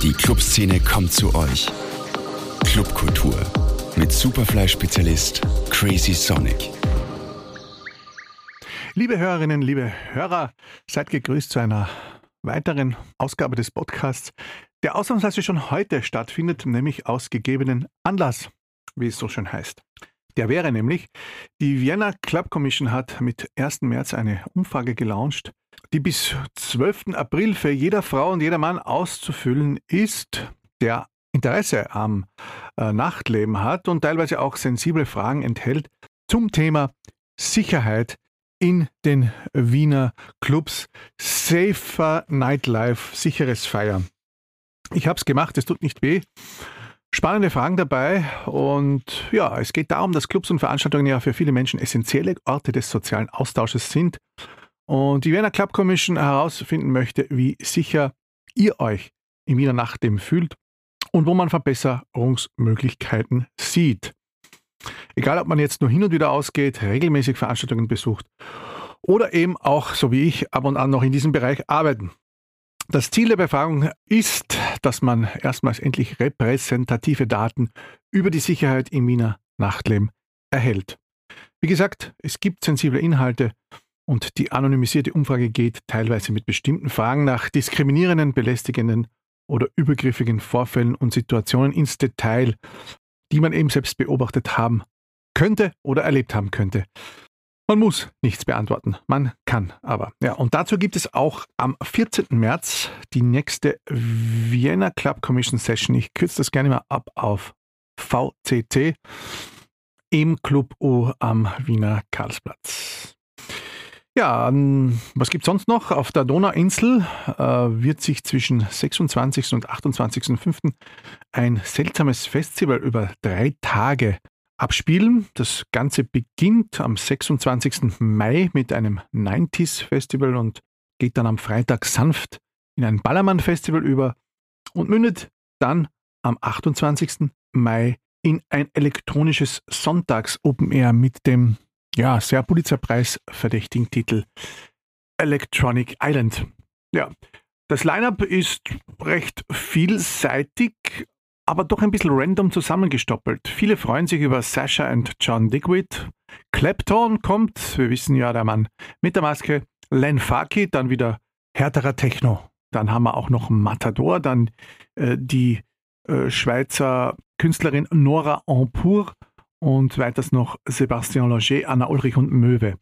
Die Clubszene kommt zu euch. Clubkultur mit Superfly-Spezialist Crazy Sonic. Liebe Hörerinnen, liebe Hörer, seid gegrüßt zu einer weiteren Ausgabe des Podcasts, der ausnahmsweise schon heute stattfindet, nämlich aus gegebenen Anlass, wie es so schön heißt. Der wäre nämlich, die Vienna Club Commission hat mit 1. März eine Umfrage gelauncht, die bis 12. April für jeder Frau und jeder Mann auszufüllen ist, der Interesse am äh, Nachtleben hat und teilweise auch sensible Fragen enthält zum Thema Sicherheit in den Wiener Clubs. Safer Nightlife, sicheres Feiern. Ich habe es gemacht, es tut nicht weh. Spannende Fragen dabei und ja, es geht darum, dass Clubs und Veranstaltungen ja für viele Menschen essentielle Orte des sozialen Austausches sind und die Wiener Club Commission herausfinden möchte, wie sicher ihr euch in Wiener Nachtleben fühlt und wo man Verbesserungsmöglichkeiten sieht. Egal, ob man jetzt nur hin und wieder ausgeht, regelmäßig Veranstaltungen besucht oder eben auch, so wie ich, ab und an noch in diesem Bereich arbeiten. Das Ziel der Befragung ist, dass man erstmals endlich repräsentative Daten über die Sicherheit im Wiener Nachtleben erhält. Wie gesagt, es gibt sensible Inhalte und die anonymisierte Umfrage geht teilweise mit bestimmten Fragen nach diskriminierenden, belästigenden oder übergriffigen Vorfällen und Situationen ins Detail, die man eben selbst beobachtet haben könnte oder erlebt haben könnte. Man muss nichts beantworten, man kann aber. Ja, und dazu gibt es auch am 14. März die nächste Vienna Club Commission Session. Ich kürze das gerne mal ab auf VCT im Club O am Wiener Karlsplatz. Ja, was gibt es sonst noch? Auf der Donauinsel äh, wird sich zwischen 26. und 28.05. ein seltsames Festival über drei Tage abspielen. Das Ganze beginnt am 26. Mai mit einem 90s Festival und geht dann am Freitag sanft in ein Ballermann-Festival über und mündet dann am 28. Mai in ein elektronisches Sonntags-Open Air mit dem ja, sehr Pulitzerpreis verdächtigen Titel Electronic Island. Ja, das Line-up ist recht vielseitig, aber doch ein bisschen random zusammengestoppelt. Viele freuen sich über Sasha und John Digweed. Clapton kommt, wir wissen ja, der Mann mit der Maske. Len Faki, dann wieder härterer Techno. Dann haben wir auch noch Matador, dann äh, die äh, Schweizer Künstlerin Nora Ampour und weiters noch Sebastian Loger, Anna Ulrich und Möwe.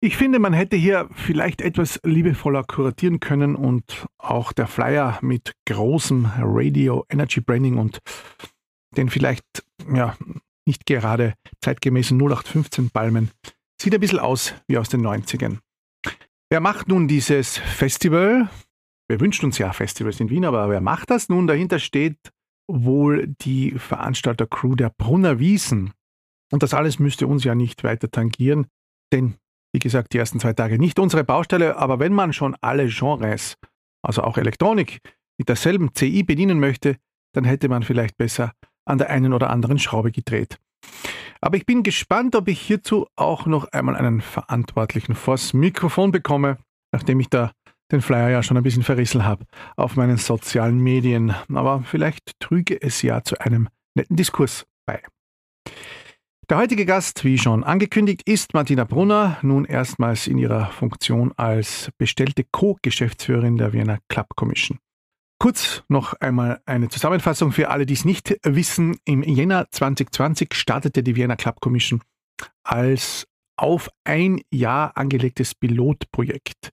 Ich finde, man hätte hier vielleicht etwas liebevoller kuratieren können und auch der Flyer mit großem Radio Energy Branding und den vielleicht ja nicht gerade zeitgemäßen 0815 Palmen sieht ein bisschen aus wie aus den 90ern. Wer macht nun dieses Festival? Wir wünschen uns ja Festivals in Wien, aber wer macht das nun? Dahinter steht wohl die Veranstalter-Crew der Brunner Wiesen. Und das alles müsste uns ja nicht weiter tangieren, denn wie gesagt, die ersten zwei Tage nicht unsere Baustelle, aber wenn man schon alle Genres, also auch Elektronik, mit derselben CI bedienen möchte, dann hätte man vielleicht besser an der einen oder anderen Schraube gedreht. Aber ich bin gespannt, ob ich hierzu auch noch einmal einen Verantwortlichen vors Mikrofon bekomme, nachdem ich da den Flyer ja schon ein bisschen verrissen habe auf meinen sozialen Medien. Aber vielleicht trüge es ja zu einem netten Diskurs bei. Der heutige Gast, wie schon angekündigt, ist Martina Brunner, nun erstmals in ihrer Funktion als bestellte Co-Geschäftsführerin der Vienna Club Commission. Kurz noch einmal eine Zusammenfassung für alle, die es nicht wissen. Im Jänner 2020 startete die Vienna Club Commission als auf ein Jahr angelegtes Pilotprojekt.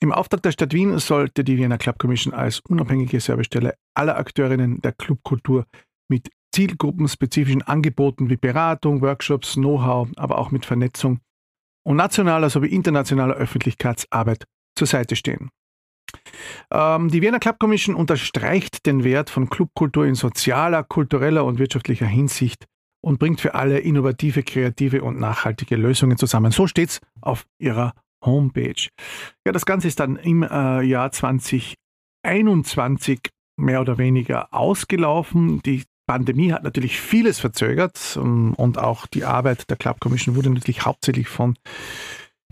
Im Auftrag der Stadt Wien sollte die Vienna Club Commission als unabhängige Servicestelle aller Akteurinnen der Clubkultur mit zielgruppenspezifischen Angeboten wie Beratung, Workshops, Know-how, aber auch mit Vernetzung und nationaler sowie internationaler Öffentlichkeitsarbeit zur Seite stehen. Ähm, die Vienna Club Commission unterstreicht den Wert von Clubkultur in sozialer, kultureller und wirtschaftlicher Hinsicht und bringt für alle innovative, kreative und nachhaltige Lösungen zusammen. So steht es auf ihrer Homepage. Ja, das Ganze ist dann im äh, Jahr 2021 mehr oder weniger ausgelaufen. Die Pandemie hat natürlich vieles verzögert ähm, und auch die Arbeit der Club Commission wurde natürlich hauptsächlich von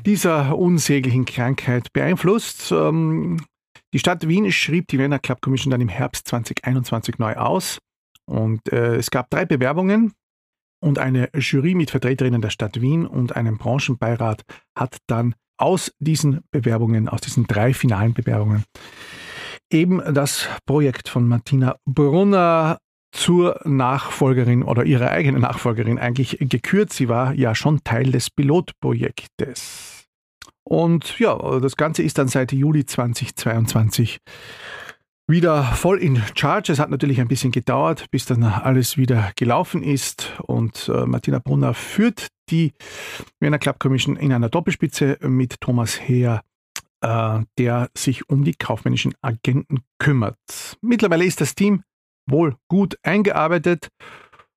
dieser unsäglichen Krankheit beeinflusst. Ähm, Die Stadt Wien schrieb die Vienna Club Commission dann im Herbst 2021 neu aus und äh, es gab drei Bewerbungen und eine Jury mit Vertreterinnen der Stadt Wien und einem Branchenbeirat hat dann aus diesen Bewerbungen, aus diesen drei finalen Bewerbungen, eben das Projekt von Martina Brunner zur Nachfolgerin oder ihrer eigenen Nachfolgerin eigentlich gekürt. Sie war ja schon Teil des Pilotprojektes. Und ja, das Ganze ist dann seit Juli 2022 wieder voll in Charge. Es hat natürlich ein bisschen gedauert, bis dann alles wieder gelaufen ist. Und äh, Martina Brunner führt die Vienna Club Commission in einer Doppelspitze mit Thomas Heer, äh, der sich um die kaufmännischen Agenten kümmert. Mittlerweile ist das Team wohl gut eingearbeitet.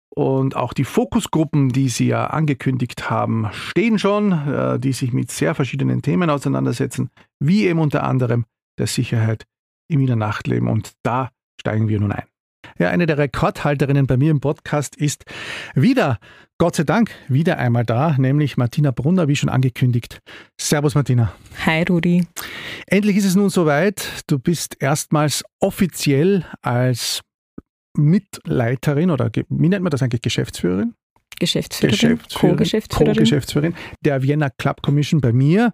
Und auch die Fokusgruppen, die Sie ja angekündigt haben, stehen schon, äh, die sich mit sehr verschiedenen Themen auseinandersetzen, wie eben unter anderem der Sicherheit im Wiener Nachtleben. Und da steigen wir nun ein. Ja, eine der Rekordhalterinnen bei mir im Podcast ist wieder, Gott sei Dank, wieder einmal da, nämlich Martina Brunner, wie schon angekündigt. Servus, Martina. Hi, Rudi. Endlich ist es nun soweit. Du bist erstmals offiziell als Mitleiterin oder wie nennt man das eigentlich, Geschäftsführerin? Geschäftsführerin, Geschäftsführerin Co-Geschäftsführerin. Co-Geschäftsführerin der Vienna Club Commission bei mir.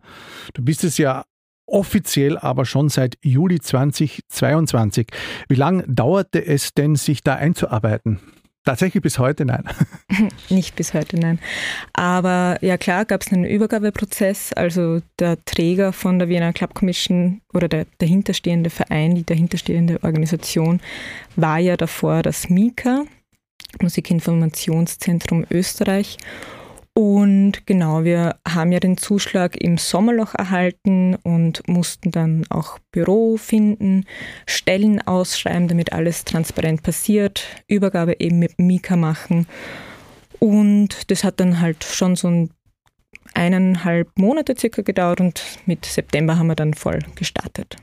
Du bist es ja offiziell aber schon seit Juli 2022. Wie lange dauerte es denn, sich da einzuarbeiten? Tatsächlich bis heute nein. Nicht bis heute nein. Aber ja klar gab es einen Übergabeprozess. Also der Träger von der Vienna Club Commission oder der dahinterstehende Verein, die dahinterstehende Organisation war ja davor das MIKA, Musikinformationszentrum Österreich. Und genau, wir haben ja den Zuschlag im Sommerloch erhalten und mussten dann auch Büro finden, Stellen ausschreiben, damit alles transparent passiert, Übergabe eben mit Mika machen. Und das hat dann halt schon so ein eineinhalb Monate circa gedauert und mit September haben wir dann voll gestartet.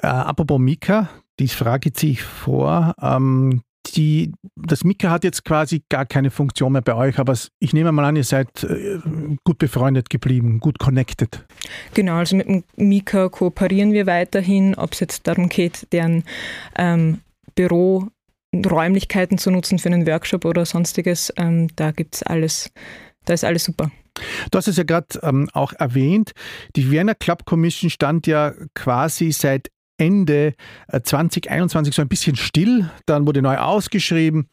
Äh, apropos Mika, die Frage ich vor. Ähm, die, das Mika hat jetzt quasi gar keine Funktion mehr bei euch, aber ich nehme mal an, ihr seid äh, gut befreundet geblieben, gut connected. Genau, also mit dem Mika kooperieren wir weiterhin, ob es jetzt darum geht, deren ähm, Büro Räumlichkeiten zu nutzen für einen Workshop oder sonstiges. Ähm, da gibt's alles, da ist alles super. Du hast es ja gerade ähm, auch erwähnt, die Vienna Club Commission stand ja quasi seit Ende 2021 äh, so ein bisschen still. Dann wurde neu ausgeschrieben.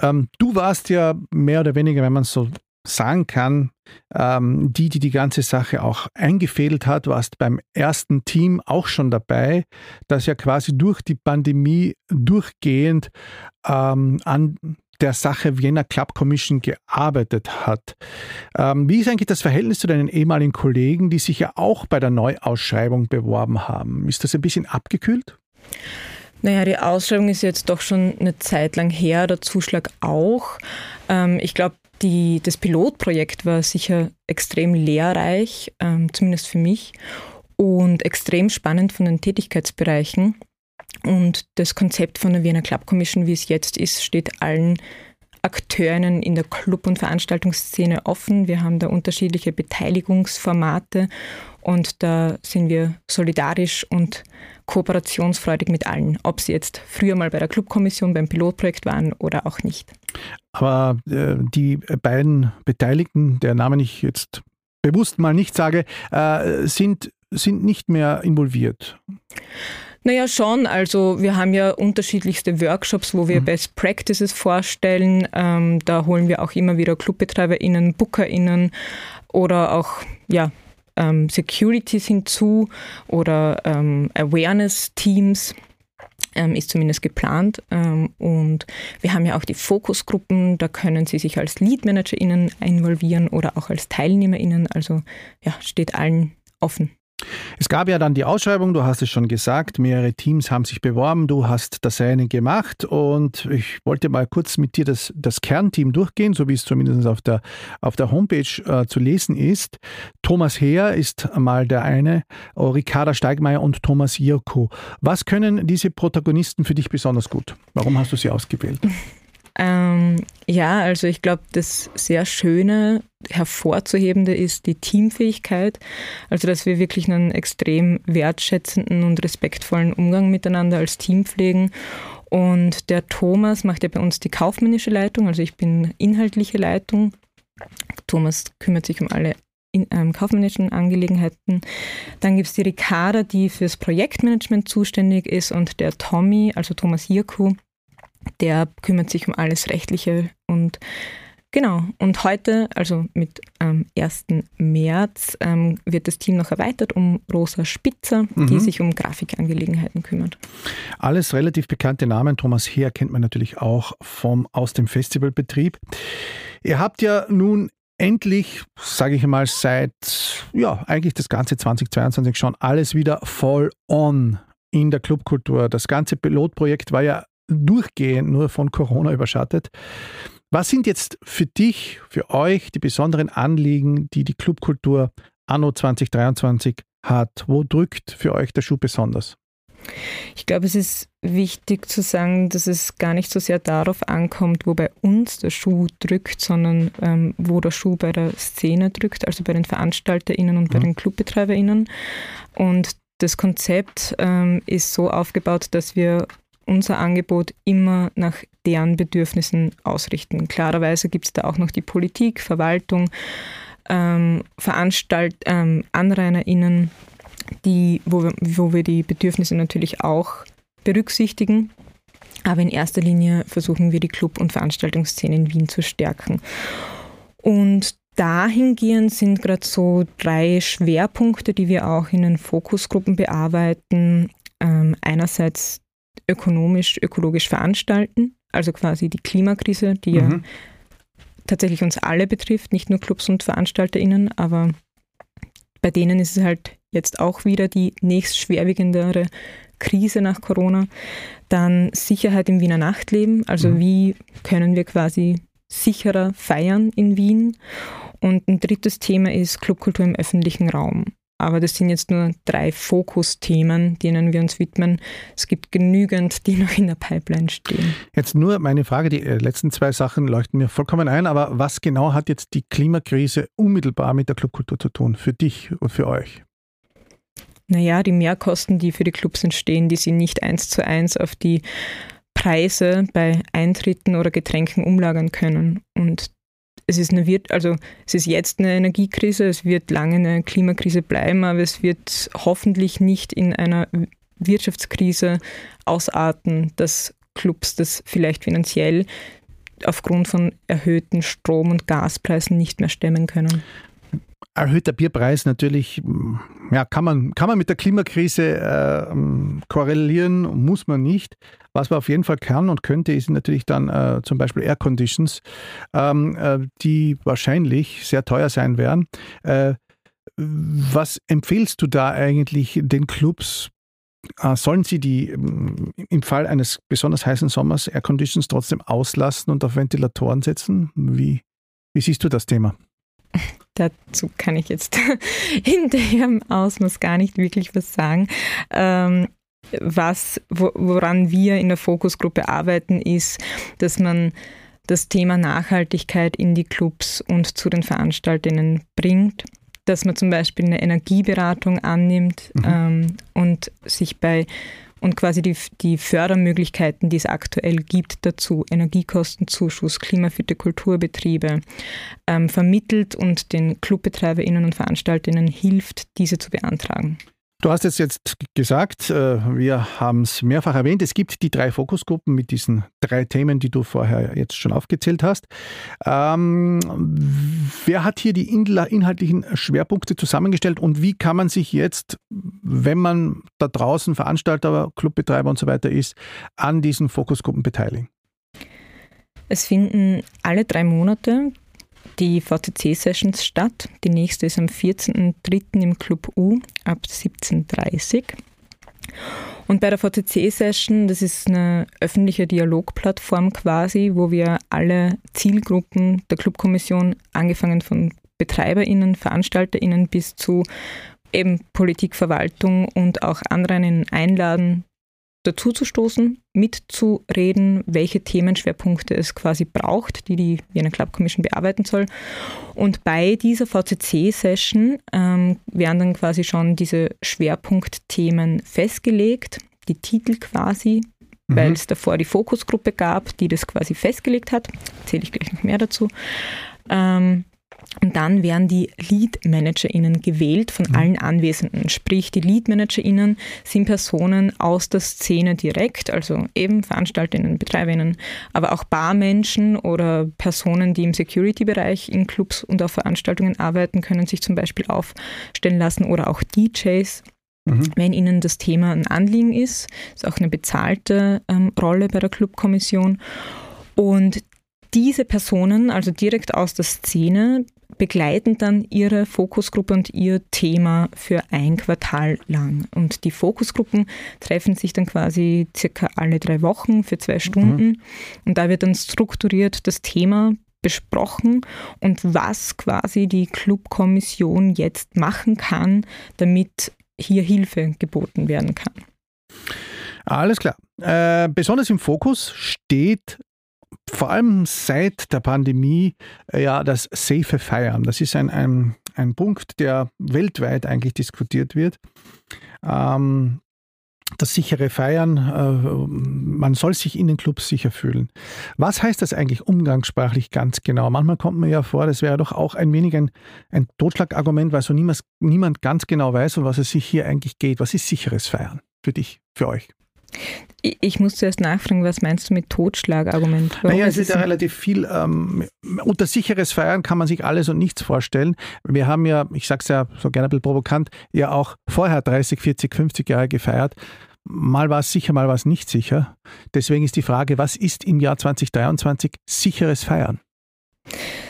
Ähm, du warst ja mehr oder weniger, wenn man es so sagen kann, ähm, die, die die ganze Sache auch eingefädelt hat, warst beim ersten Team auch schon dabei, das ja quasi durch die Pandemie durchgehend ähm, an der Sache Vienna Club Commission gearbeitet hat. Ähm, wie ist eigentlich das Verhältnis zu deinen ehemaligen Kollegen, die sich ja auch bei der Neuausschreibung beworben haben? Ist das ein bisschen abgekühlt? Naja, die Ausschreibung ist jetzt doch schon eine Zeit lang her, der Zuschlag auch. Ähm, ich glaube, das Pilotprojekt war sicher extrem lehrreich, ähm, zumindest für mich, und extrem spannend von den Tätigkeitsbereichen. Und das Konzept von der Wiener Club Commission, wie es jetzt ist, steht allen Akteuren in der Club- und Veranstaltungsszene offen. Wir haben da unterschiedliche Beteiligungsformate und da sind wir solidarisch und kooperationsfreudig mit allen, ob sie jetzt früher mal bei der Clubkommission beim Pilotprojekt waren oder auch nicht. Aber äh, die beiden Beteiligten, der Name ich jetzt bewusst mal nicht sage, äh, sind, sind nicht mehr involviert. Naja, schon. Also wir haben ja unterschiedlichste Workshops, wo wir mhm. Best Practices vorstellen. Ähm, da holen wir auch immer wieder ClubbetreiberInnen, BookerInnen oder auch ja, ähm, Securities hinzu oder ähm, Awareness-Teams. Ähm, ist zumindest geplant. Ähm, und wir haben ja auch die Fokusgruppen, da können Sie sich als Lead-ManagerInnen involvieren oder auch als TeilnehmerInnen. Also ja, steht allen offen. Es gab ja dann die Ausschreibung, du hast es schon gesagt, mehrere Teams haben sich beworben, du hast das eine gemacht und ich wollte mal kurz mit dir das, das Kernteam durchgehen, so wie es zumindest auf der, auf der Homepage äh, zu lesen ist. Thomas Heer ist mal der eine, oh, Ricarda Steigmeier und Thomas Jirko. Was können diese Protagonisten für dich besonders gut? Warum hast du sie ausgewählt? Ähm, ja, also ich glaube, das sehr Schöne, hervorzuhebende ist die Teamfähigkeit. Also, dass wir wirklich einen extrem wertschätzenden und respektvollen Umgang miteinander als Team pflegen. Und der Thomas macht ja bei uns die kaufmännische Leitung, also ich bin inhaltliche Leitung. Thomas kümmert sich um alle in, ähm, kaufmännischen Angelegenheiten. Dann gibt es die Ricarda, die fürs Projektmanagement zuständig ist und der Tommy, also Thomas Hirku, der kümmert sich um alles Rechtliche und Genau, und heute, also mit ähm, 1. März, ähm, wird das Team noch erweitert um Rosa Spitzer, mhm. die sich um Grafikangelegenheiten kümmert. Alles relativ bekannte Namen. Thomas Heer kennt man natürlich auch vom, aus dem Festivalbetrieb. Ihr habt ja nun endlich, sage ich mal, seit, ja, eigentlich das ganze 2022 schon alles wieder voll on in der Clubkultur. Das ganze Pilotprojekt war ja durchgehend nur von Corona überschattet. Was sind jetzt für dich, für euch die besonderen Anliegen, die die Clubkultur anno 2023 hat? Wo drückt für euch der Schuh besonders? Ich glaube, es ist wichtig zu sagen, dass es gar nicht so sehr darauf ankommt, wo bei uns der Schuh drückt, sondern ähm, wo der Schuh bei der Szene drückt, also bei den VeranstalterInnen und bei mhm. den ClubbetreiberInnen. Und das Konzept ähm, ist so aufgebaut, dass wir unser Angebot immer nach deren Bedürfnissen ausrichten. Klarerweise gibt es da auch noch die Politik, Verwaltung, ähm, Veranstalt, ähm, AnrainerInnen, die, wo, wir, wo wir die Bedürfnisse natürlich auch berücksichtigen. Aber in erster Linie versuchen wir die Club- und Veranstaltungsszene in Wien zu stärken. Und dahingehend sind gerade so drei Schwerpunkte, die wir auch in den Fokusgruppen bearbeiten. Ähm, einerseits ökonomisch, ökologisch veranstalten, also quasi die Klimakrise, die mhm. ja tatsächlich uns alle betrifft, nicht nur Clubs und VeranstalterInnen, aber bei denen ist es halt jetzt auch wieder die nächst schwerwiegendere Krise nach Corona. Dann Sicherheit im Wiener Nachtleben, also mhm. wie können wir quasi sicherer feiern in Wien. Und ein drittes Thema ist Clubkultur im öffentlichen Raum. Aber das sind jetzt nur drei Fokusthemen, denen wir uns widmen. Es gibt genügend, die noch in der Pipeline stehen. Jetzt nur meine Frage, die äh, letzten zwei Sachen leuchten mir vollkommen ein, aber was genau hat jetzt die Klimakrise unmittelbar mit der Clubkultur zu tun, für dich und für euch? Naja, die Mehrkosten, die für die Clubs entstehen, die sind nicht eins zu eins auf die Preise bei Eintritten oder Getränken umlagern können. Und es ist eine wird also es ist jetzt eine Energiekrise, es wird lange eine Klimakrise bleiben, aber es wird hoffentlich nicht in einer Wirtschaftskrise ausarten, dass Clubs das vielleicht finanziell aufgrund von erhöhten Strom- und Gaspreisen nicht mehr stemmen können erhöhter Bierpreis natürlich, ja, kann man, kann man mit der Klimakrise äh, korrelieren, muss man nicht. Was man auf jeden Fall kann und könnte, ist natürlich dann äh, zum Beispiel Air Conditions, ähm, äh, die wahrscheinlich sehr teuer sein werden. Äh, was empfehlst du da eigentlich den Clubs? Äh, sollen sie die im Fall eines besonders heißen Sommers Air Conditions trotzdem auslassen und auf Ventilatoren setzen? Wie, wie siehst du das Thema? Dazu kann ich jetzt in dem Ausmaß gar nicht wirklich was sagen. Ähm, was, woran wir in der Fokusgruppe arbeiten, ist, dass man das Thema Nachhaltigkeit in die Clubs und zu den Veranstaltungen bringt, dass man zum Beispiel eine Energieberatung annimmt mhm. ähm, und sich bei und quasi die, die Fördermöglichkeiten, die es aktuell gibt dazu, Energiekostenzuschuss, klimafitte Kulturbetriebe, ähm, vermittelt und den ClubbetreiberInnen und VeranstalterInnen hilft, diese zu beantragen. Du hast es jetzt gesagt, äh, wir haben es mehrfach erwähnt, es gibt die drei Fokusgruppen mit diesen drei Themen, die du vorher jetzt schon aufgezählt hast. Ähm, wer hat hier die inhaltlichen Schwerpunkte zusammengestellt und wie kann man sich jetzt, wenn man da draußen Veranstalter, Clubbetreiber und so weiter ist, an diesen Fokusgruppen beteiligen? Es finden alle drei Monate die VCC-Sessions statt. Die nächste ist am 14.03. im Club U ab 17.30 Uhr. Und bei der VCC-Session, das ist eine öffentliche Dialogplattform quasi, wo wir alle Zielgruppen der Clubkommission, angefangen von BetreiberInnen, VeranstalterInnen bis zu eben Politik, Verwaltung und auch anderen einladen, dazuzustoßen, mitzureden, welche Themenschwerpunkte es quasi braucht, die die Vienna Club Commission bearbeiten soll. Und bei dieser VCC-Session ähm, werden dann quasi schon diese Schwerpunktthemen festgelegt, die Titel quasi, mhm. weil es davor die Fokusgruppe gab, die das quasi festgelegt hat. Erzähle ich gleich noch mehr dazu. Ähm, und dann werden die Lead-ManagerInnen gewählt von mhm. allen Anwesenden. Sprich, die Lead-ManagerInnen sind Personen aus der Szene direkt, also eben VeranstalterInnen, BetreiberInnen, aber auch Barmenschen oder Personen, die im Security-Bereich in Clubs und auf Veranstaltungen arbeiten, können sich zum Beispiel aufstellen lassen oder auch DJs. Mhm. Wenn Ihnen das Thema ein Anliegen ist, ist auch eine bezahlte ähm, Rolle bei der Clubkommission. Und diese Personen, also direkt aus der Szene, begleiten dann ihre Fokusgruppe und ihr Thema für ein Quartal lang. Und die Fokusgruppen treffen sich dann quasi circa alle drei Wochen für zwei Stunden. Mhm. Und da wird dann strukturiert das Thema besprochen und was quasi die Clubkommission jetzt machen kann, damit hier Hilfe geboten werden kann. Alles klar. Äh, besonders im Fokus steht vor allem seit der Pandemie äh, ja das safe Feiern. Das ist ein, ein, ein Punkt, der weltweit eigentlich diskutiert wird. Ähm, das sichere Feiern, äh, man soll sich in den Clubs sicher fühlen. Was heißt das eigentlich umgangssprachlich ganz genau? Manchmal kommt mir ja vor, das wäre doch auch ein wenig ein, ein Totschlagargument, weil so niemand, niemand ganz genau weiß, um was es sich hier eigentlich geht. Was ist sicheres Feiern für dich, für euch? Ich muss zuerst nachfragen, was meinst du mit Totschlagargument? Warum naja, es ist ja relativ viel. Ähm, unter sicheres Feiern kann man sich alles und nichts vorstellen. Wir haben ja, ich sage es ja so gerne ein bisschen provokant, ja auch vorher 30, 40, 50 Jahre gefeiert. Mal war es sicher, mal war es nicht sicher. Deswegen ist die Frage, was ist im Jahr 2023 sicheres Feiern?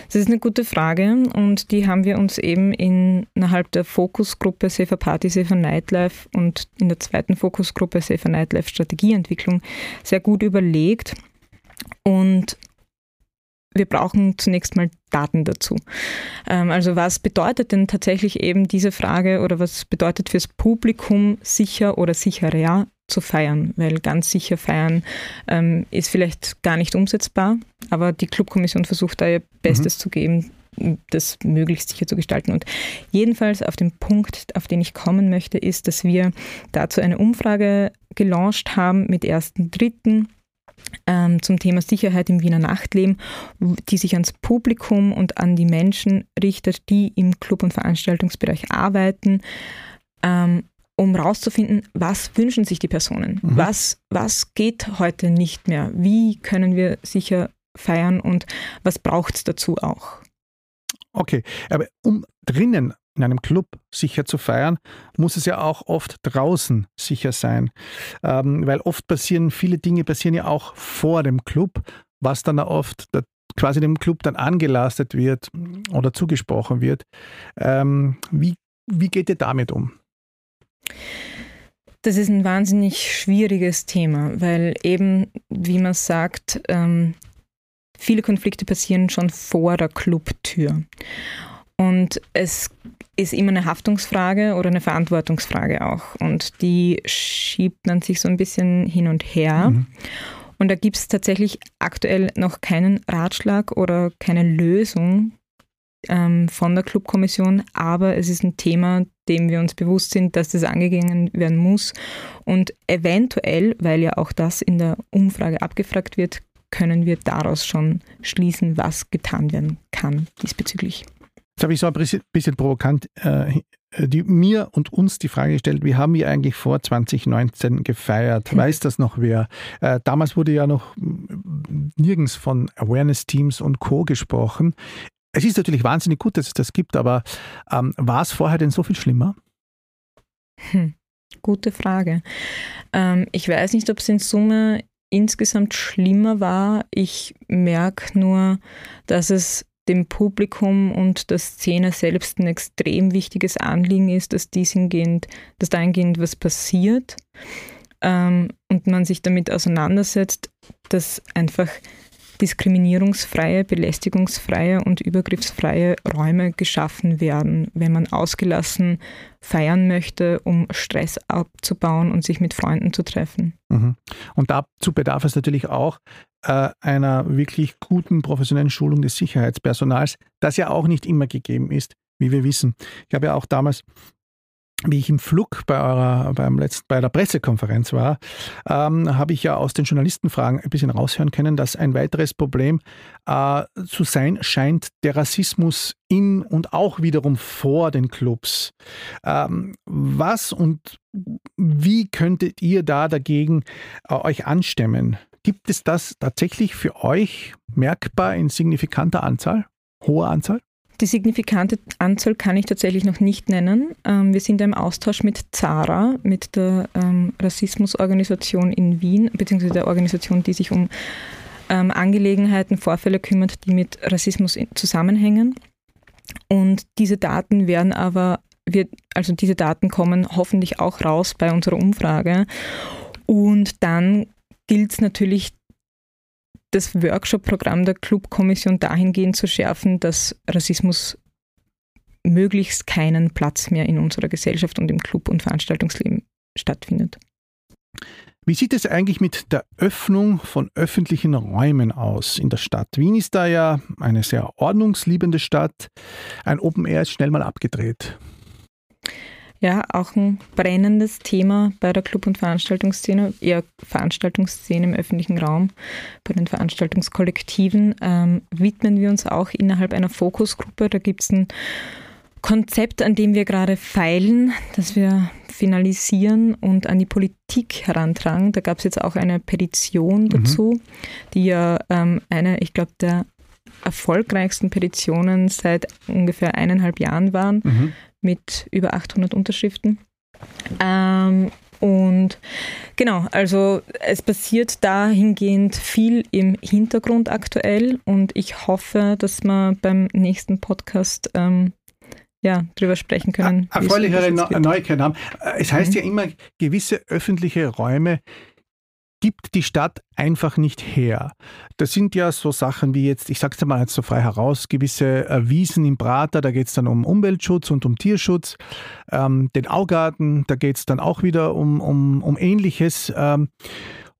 Das ist eine gute Frage und die haben wir uns eben innerhalb der Fokusgruppe Safer Party, Safer Nightlife und in der zweiten Fokusgruppe Safer Nightlife Strategieentwicklung sehr gut überlegt. Und wir brauchen zunächst mal Daten dazu. Ähm, also was bedeutet denn tatsächlich eben diese Frage oder was bedeutet fürs Publikum sicher oder sicherer zu feiern, weil ganz sicher feiern ähm, ist vielleicht gar nicht umsetzbar, aber die Clubkommission versucht da ihr Bestes mhm. zu geben, das möglichst sicher zu gestalten. Und jedenfalls auf den Punkt, auf den ich kommen möchte, ist, dass wir dazu eine Umfrage gelauncht haben mit 1.3. Ähm, zum Thema Sicherheit im Wiener Nachtleben, die sich ans Publikum und an die Menschen richtet, die im Club- und Veranstaltungsbereich arbeiten. Ähm, um herauszufinden, was wünschen sich die Personen? Mhm. Was, was geht heute nicht mehr? Wie können wir sicher feiern und was braucht es dazu auch? Okay, aber um drinnen in einem Club sicher zu feiern, muss es ja auch oft draußen sicher sein. Ähm, weil oft passieren, viele Dinge passieren ja auch vor dem Club, was dann oft der, quasi dem Club dann angelastet wird oder zugesprochen wird. Ähm, wie, wie geht ihr damit um? Das ist ein wahnsinnig schwieriges Thema, weil eben, wie man sagt, ähm, viele Konflikte passieren schon vor der Clubtür. Und es ist immer eine Haftungsfrage oder eine Verantwortungsfrage auch. Und die schiebt man sich so ein bisschen hin und her. Mhm. Und da gibt es tatsächlich aktuell noch keinen Ratschlag oder keine Lösung ähm, von der Clubkommission, aber es ist ein Thema, dem wir uns bewusst sind, dass das angegangen werden muss. Und eventuell, weil ja auch das in der Umfrage abgefragt wird, können wir daraus schon schließen, was getan werden kann diesbezüglich. Jetzt habe ich so ein bisschen provokant äh, die, mir und uns die Frage gestellt, wie haben wir eigentlich vor 2019 gefeiert? Hm. Weiß das noch wer? Äh, damals wurde ja noch nirgends von Awareness-Teams und Co. gesprochen. Es ist natürlich wahnsinnig gut, dass es das gibt, aber ähm, war es vorher denn so viel schlimmer? Hm, gute Frage. Ähm, ich weiß nicht, ob es in Summe insgesamt schlimmer war. Ich merke nur, dass es dem Publikum und der Szene selbst ein extrem wichtiges Anliegen ist, dass dies hingehend, dass dahingehend was passiert ähm, und man sich damit auseinandersetzt, dass einfach diskriminierungsfreie, belästigungsfreie und übergriffsfreie Räume geschaffen werden, wenn man ausgelassen feiern möchte, um Stress abzubauen und sich mit Freunden zu treffen. Mhm. Und dazu bedarf es natürlich auch äh, einer wirklich guten professionellen Schulung des Sicherheitspersonals, das ja auch nicht immer gegeben ist, wie wir wissen. Ich habe ja auch damals wie ich im Flug bei eurer, beim letzten, bei der Pressekonferenz war, ähm, habe ich ja aus den Journalistenfragen ein bisschen raushören können, dass ein weiteres Problem äh, zu sein scheint der Rassismus in und auch wiederum vor den Clubs. Ähm, was und wie könntet ihr da dagegen äh, euch anstemmen? Gibt es das tatsächlich für euch merkbar in signifikanter Anzahl, hoher Anzahl? Die signifikante Anzahl kann ich tatsächlich noch nicht nennen. Ähm, wir sind im Austausch mit ZARA, mit der ähm, Rassismusorganisation in Wien, beziehungsweise der Organisation, die sich um ähm, Angelegenheiten, Vorfälle kümmert, die mit Rassismus zusammenhängen. Und diese Daten werden aber, wir, also diese Daten kommen hoffentlich auch raus bei unserer Umfrage. Und dann gilt es natürlich, das Workshop-Programm der Clubkommission dahingehend zu schärfen, dass Rassismus möglichst keinen Platz mehr in unserer Gesellschaft und im Club- und Veranstaltungsleben stattfindet. Wie sieht es eigentlich mit der Öffnung von öffentlichen Räumen aus in der Stadt? Wien ist da ja eine sehr ordnungsliebende Stadt. Ein Open Air ist schnell mal abgedreht. Ja, auch ein brennendes Thema bei der Club- und Veranstaltungsszene, eher Veranstaltungsszene im öffentlichen Raum, bei den Veranstaltungskollektiven, ähm, widmen wir uns auch innerhalb einer Fokusgruppe. Da gibt es ein Konzept, an dem wir gerade feilen, das wir finalisieren und an die Politik herantragen. Da gab es jetzt auch eine Petition mhm. dazu, mhm. die ja ähm, eine, ich glaube, der erfolgreichsten Petitionen seit ungefähr eineinhalb Jahren waren. Mhm mit über 800 Unterschriften. Ähm, und genau, also es passiert dahingehend viel im Hintergrund aktuell und ich hoffe, dass wir beim nächsten Podcast ähm, ja, drüber sprechen können. Erfreulichere Neuigkeiten haben. Es heißt mhm. ja immer, gewisse öffentliche Räume gibt die Stadt einfach nicht her. Das sind ja so Sachen wie jetzt, ich sage es mal jetzt so frei heraus, gewisse äh, Wiesen im Prater, da geht es dann um Umweltschutz und um Tierschutz. Ähm, den Augarten, da geht es dann auch wieder um, um, um Ähnliches. Ähm,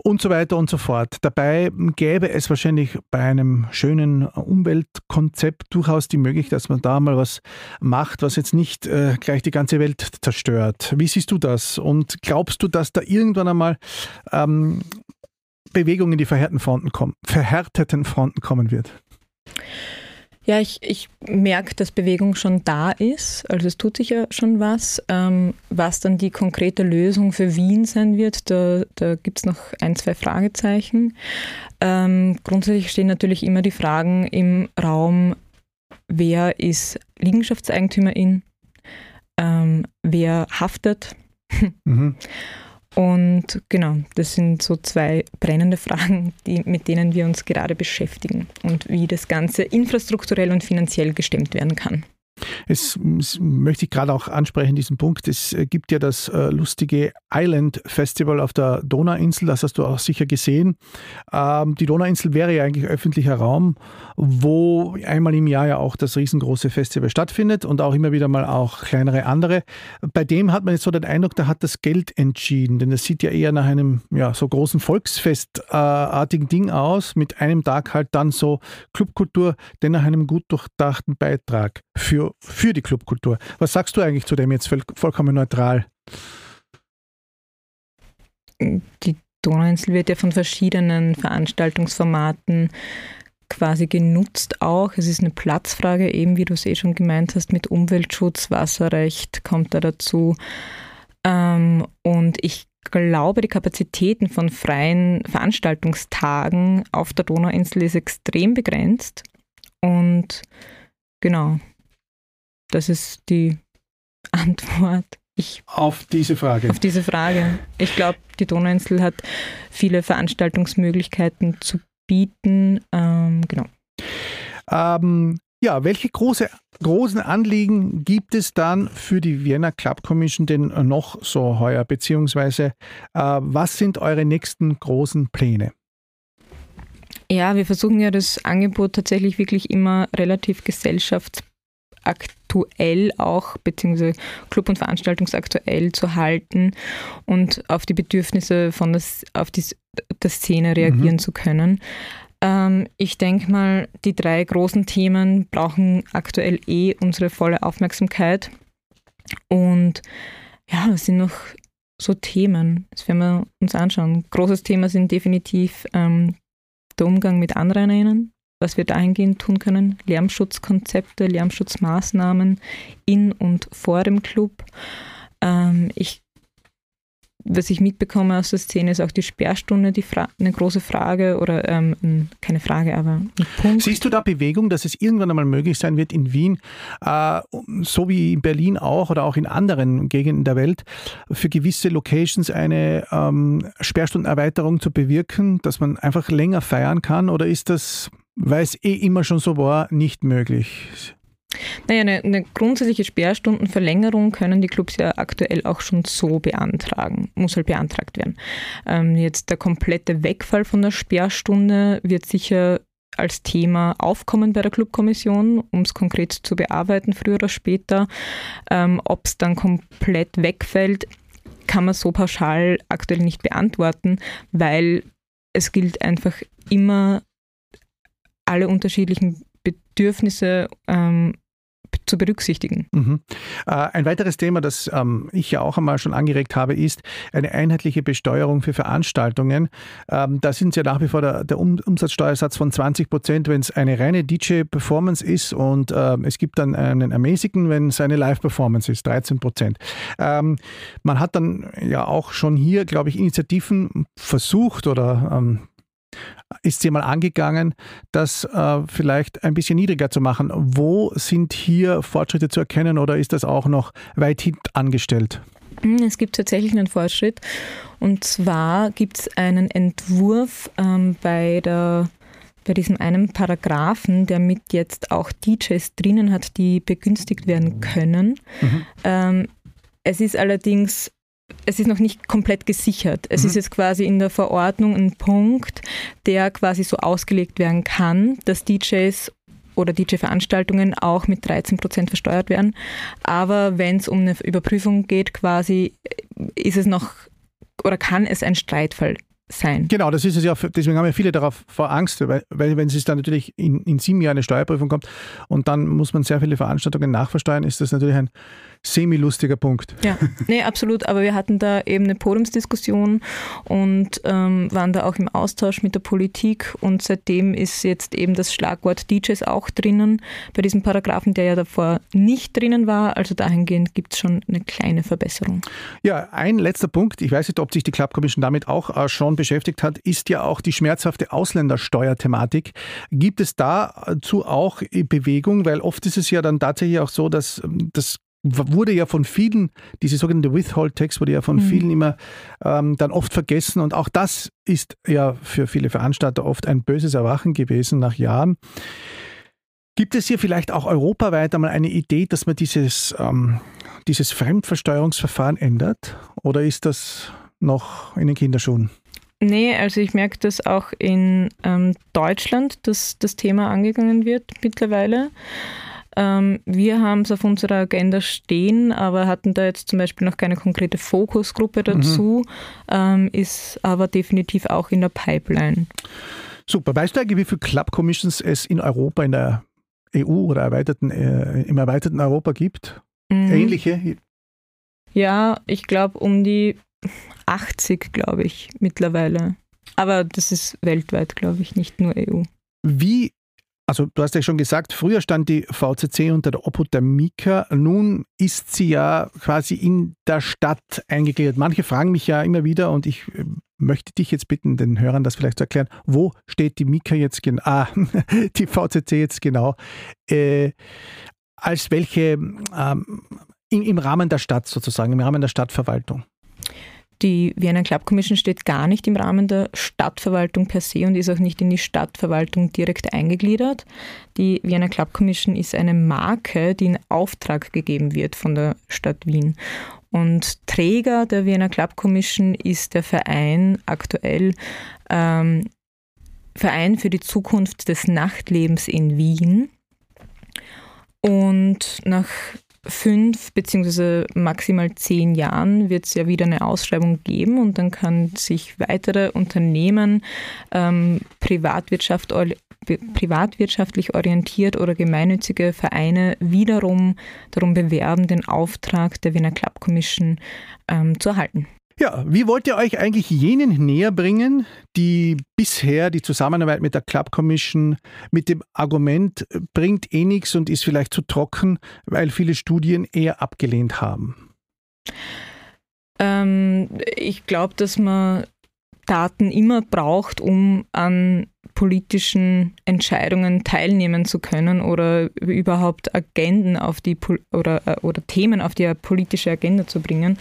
und so weiter und so fort. Dabei gäbe es wahrscheinlich bei einem schönen Umweltkonzept durchaus die Möglichkeit, dass man da mal was macht, was jetzt nicht äh, gleich die ganze Welt zerstört. Wie siehst du das? Und glaubst du, dass da irgendwann einmal ähm, Bewegung in die verhärteten Fronten, kommen, verhärteten Fronten kommen wird? Ja, ich, ich merke, dass Bewegung schon da ist. Also es tut sich ja schon was. Ähm, was dann die konkrete Lösung für Wien sein wird, da, da gibt es noch ein, zwei Fragezeichen. Ähm, grundsätzlich stehen natürlich immer die Fragen im Raum, wer ist Liegenschaftseigentümerin, ähm, wer haftet. Mhm. Und genau, das sind so zwei brennende Fragen, die, mit denen wir uns gerade beschäftigen und wie das Ganze infrastrukturell und finanziell gestemmt werden kann. Es, es, möchte ich gerade auch ansprechen, diesen Punkt. Es äh, gibt ja das äh, lustige Island Festival auf der Donauinsel, das hast du auch sicher gesehen. Ähm, die Donauinsel wäre ja eigentlich öffentlicher Raum, wo einmal im Jahr ja auch das riesengroße Festival stattfindet und auch immer wieder mal auch kleinere andere. Bei dem hat man jetzt so den Eindruck, da hat das Geld entschieden, denn es sieht ja eher nach einem ja, so großen Volksfestartigen äh, Ding aus, mit einem Tag halt dann so Clubkultur, denn nach einem gut durchdachten Beitrag für für, die Clubkultur. Was sagst du eigentlich zu dem jetzt vollkommen neutral? Die Donauinsel wird ja von verschiedenen Veranstaltungsformaten quasi genutzt auch. Es ist eine Platzfrage, eben wie du es eh schon gemeint hast, mit Umweltschutz, Wasserrecht kommt da dazu. Ähm, und ich glaube, die Kapazitäten von freien Veranstaltungstagen auf der Donauinsel ist extrem begrenzt. Und genau, das ist die Antwort. Ich, auf diese Frage. Auf diese Frage. Ich glaube, die Donauinsel hat viele Veranstaltungsmöglichkeiten zu bieten. Ähm, genau. Ähm, ja, welche große, großen Anliegen gibt es dann für die Vienna Club Commission denn noch so heuer? Beziehungsweise, äh, was sind eure nächsten großen Pläne? Ja, wir versuchen ja das Angebot tatsächlich wirklich immer relativ gesellschaftsaktuell auch, beziehungsweise Club- und Veranstaltungsaktuell zu halten und auf die Bedürfnisse von das, auf die, der Szene reagieren mhm. zu können. Ähm, ich denke mal, die drei großen Themen brauchen aktuell eh unsere volle Aufmerksamkeit. Und ja, was sind noch so Themen? Das werden wir uns anschauen. Großes Thema sind definitiv ähm, der Umgang mit Anrainerinnen, was wir dahingehend tun können, Lärmschutzkonzepte, Lärmschutzmaßnahmen in und vor dem Club. Ähm, ich was ich mitbekomme aus der Szene, ist auch die Sperrstunde die eine große Frage oder ähm, keine Frage, aber ein Punkt. Siehst du da Bewegung, dass es irgendwann einmal möglich sein wird, in Wien, äh, so wie in Berlin auch oder auch in anderen Gegenden der Welt, für gewisse Locations eine ähm, Sperrstundenerweiterung zu bewirken, dass man einfach länger feiern kann? Oder ist das, weil es eh immer schon so war, nicht möglich? Naja, eine, eine, grundsätzliche Sperrstundenverlängerung können die Clubs ja aktuell auch schon so beantragen, muss halt beantragt werden. Ähm, jetzt der komplette Wegfall von der Sperrstunde wird sicher als Thema aufkommen bei der Clubkommission, um es konkret zu bearbeiten, früher oder später. Ähm, Ob es dann komplett wegfällt, kann man so pauschal aktuell nicht beantworten, weil es gilt einfach immer alle unterschiedlichen Bedürfnisse ähm, zu berücksichtigen. Mhm. Äh, ein weiteres Thema, das ähm, ich ja auch einmal schon angeregt habe, ist eine einheitliche Besteuerung für Veranstaltungen. Ähm, da sind ja nach wie vor der, der um Umsatzsteuersatz von 20 Prozent, wenn es eine reine DJ-Performance ist und ähm, es gibt dann einen ermäßigten, wenn es eine Live-Performance ist, 13 Prozent. Ähm, man hat dann ja auch schon hier, glaube ich, Initiativen versucht oder ähm, ist sie mal angegangen, das äh, vielleicht ein bisschen niedriger zu machen. Wo sind hier Fortschritte zu erkennen oder ist das auch noch weit hinten angestellt? Hm, es gibt tatsächlich einen Fortschritt. Und zwar gibt es einen Entwurf ähm, bei, der, bei diesem einen Paragraphen, der mit jetzt auch DJs drinnen hat, die begünstigt werden können. Mhm. Ähm, es ist allerdings es ist noch nicht komplett gesichert. Es mhm. ist jetzt quasi in der Verordnung ein Punkt, der quasi so ausgelegt werden kann, dass DJs oder DJ-Veranstaltungen auch mit 13 Prozent versteuert werden. Aber wenn es um eine Überprüfung geht, quasi ist es noch oder kann es ein Streitfall sein. Genau, das ist es ja, deswegen haben ja viele darauf vor Angst, weil, weil wenn es dann natürlich in, in sieben Jahren eine Steuerprüfung kommt und dann muss man sehr viele Veranstaltungen nachversteuern, ist das natürlich ein semi-lustiger Punkt. Ja, nee, absolut. Aber wir hatten da eben eine Podiumsdiskussion und ähm, waren da auch im Austausch mit der Politik und seitdem ist jetzt eben das Schlagwort DJs auch drinnen bei diesem Paragraphen, der ja davor nicht drinnen war. Also dahingehend gibt es schon eine kleine Verbesserung. Ja, ein letzter Punkt. Ich weiß nicht, ob sich die Club Commission damit auch äh, schon beschäftigt hat, ist ja auch die schmerzhafte Ausländersteuerthematik. Gibt es dazu auch Bewegung? Weil oft ist es ja dann tatsächlich auch so, dass ähm, das wurde ja von vielen, diese sogenannte Withhold Tax wurde ja von mhm. vielen immer ähm, dann oft vergessen und auch das ist ja für viele Veranstalter oft ein böses Erwachen gewesen nach Jahren. Gibt es hier vielleicht auch europaweit einmal eine Idee, dass man dieses, ähm, dieses Fremdversteuerungsverfahren ändert oder ist das noch in den Kinderschuhen? Nee, also ich merke, dass auch in ähm, Deutschland das, das Thema angegangen wird mittlerweile. Ähm, wir haben es auf unserer Agenda stehen, aber hatten da jetzt zum Beispiel noch keine konkrete Fokusgruppe dazu, mhm. ähm, ist aber definitiv auch in der Pipeline. Super. Weißt du eigentlich, wie viele Club Commissions es in Europa, in der EU oder erweiterten, äh, im erweiterten Europa gibt? Mhm. Ähnliche? Ja, ich glaube um die 80, glaube ich, mittlerweile. Aber das ist weltweit, glaube ich, nicht nur EU. Wie also du hast ja schon gesagt, früher stand die VCC unter der Obhut der Mika. Nun ist sie ja quasi in der Stadt eingegliedert. Manche fragen mich ja immer wieder und ich äh, möchte dich jetzt bitten, den Hörern das vielleicht zu erklären. Wo steht die Mika jetzt genau? Ah, die VCC jetzt genau. Äh, als welche ähm, in, im Rahmen der Stadt sozusagen, im Rahmen der Stadtverwaltung? Die Vienna Club Commission steht gar nicht im Rahmen der Stadtverwaltung per se und ist auch nicht in die Stadtverwaltung direkt eingegliedert. Die Vienna Club Commission ist eine Marke, die in Auftrag gegeben wird von der Stadt Wien. Und Träger der Vienna Club Commission ist der Verein aktuell ähm, Verein für die Zukunft des Nachtlebens in Wien. Und nach fünf beziehungsweise maximal zehn Jahren wird es ja wieder eine Ausschreibung geben und dann kann sich weitere Unternehmen, ähm, Privatwirtschaft, privatwirtschaftlich orientiert oder gemeinnützige Vereine wiederum darum bewerben, den Auftrag der Wiener Club Commission ähm, zu erhalten. Ja, wie wollt ihr euch eigentlich jenen näher bringen, die bisher die Zusammenarbeit mit der Club Commission mit dem Argument äh, bringt eh nichts und ist vielleicht zu trocken, weil viele Studien eher abgelehnt haben? Ähm, ich glaube, dass man Daten immer braucht, um an politischen Entscheidungen teilnehmen zu können oder überhaupt Agenden auf die oder, äh, oder Themen auf die politische Agenda zu bringen.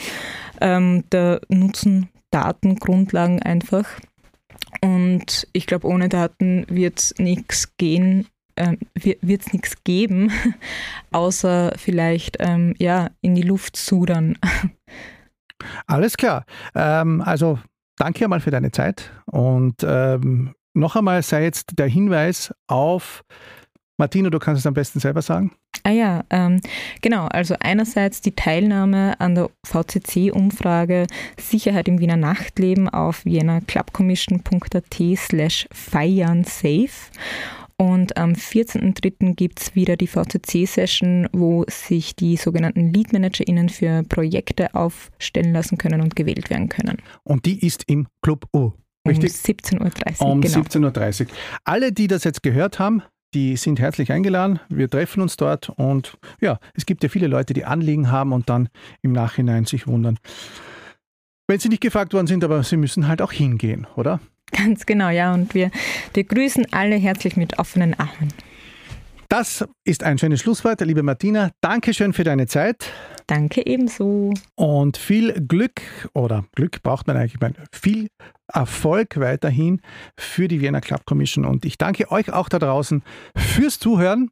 Ähm, da nutzen Datengrundlagen einfach. Und ich glaube, ohne Daten wird es nichts gehen, äh, wird es nichts geben, außer vielleicht ähm, ja, in die Luft sudern. Alles klar. Ähm, also danke einmal für deine Zeit und ähm, noch einmal sei jetzt der Hinweis auf, Martina, du kannst es am besten selber sagen. Ah ja, ähm, genau. Also einerseits die Teilnahme an der VCC-Umfrage Sicherheit im Wiener Nachtleben auf vienaclubcommission.at slash feiern safe. Und am 14.03. gibt es wieder die VCC-Session, wo sich die sogenannten Lead-ManagerInnen für Projekte aufstellen lassen können und gewählt werden können. Und die ist im Club U. Richtig? Um 17.30 Uhr. Um genau. 17.30 Uhr. Alle, die das jetzt gehört haben, die sind herzlich eingeladen. Wir treffen uns dort und ja, es gibt ja viele Leute, die Anliegen haben und dann im Nachhinein sich wundern. Wenn sie nicht gefragt worden sind, aber sie müssen halt auch hingehen, oder? Ganz genau, ja. Und wir, wir grüßen alle herzlich mit offenen Armen. Das ist ein schönes Schlusswort, liebe Martina. Dankeschön für deine Zeit. Danke ebenso. Und viel Glück, oder Glück braucht man eigentlich, viel Erfolg weiterhin für die Vienna Club Commission. Und ich danke euch auch da draußen fürs Zuhören.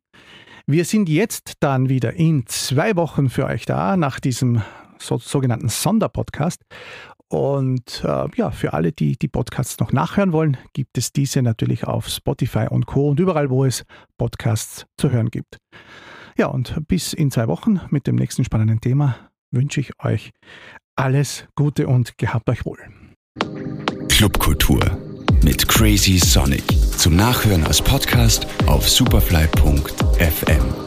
Wir sind jetzt dann wieder in zwei Wochen für euch da, nach diesem so, sogenannten Sonderpodcast. Und äh, ja, für alle, die die Podcasts noch nachhören wollen, gibt es diese natürlich auf Spotify und Co. und überall, wo es Podcasts zu hören gibt. Ja, und bis in zwei Wochen mit dem nächsten spannenden Thema wünsche ich euch alles Gute und gehabt euch wohl. Clubkultur mit Crazy Sonic. Zum Nachhören als Podcast auf superfly.fm.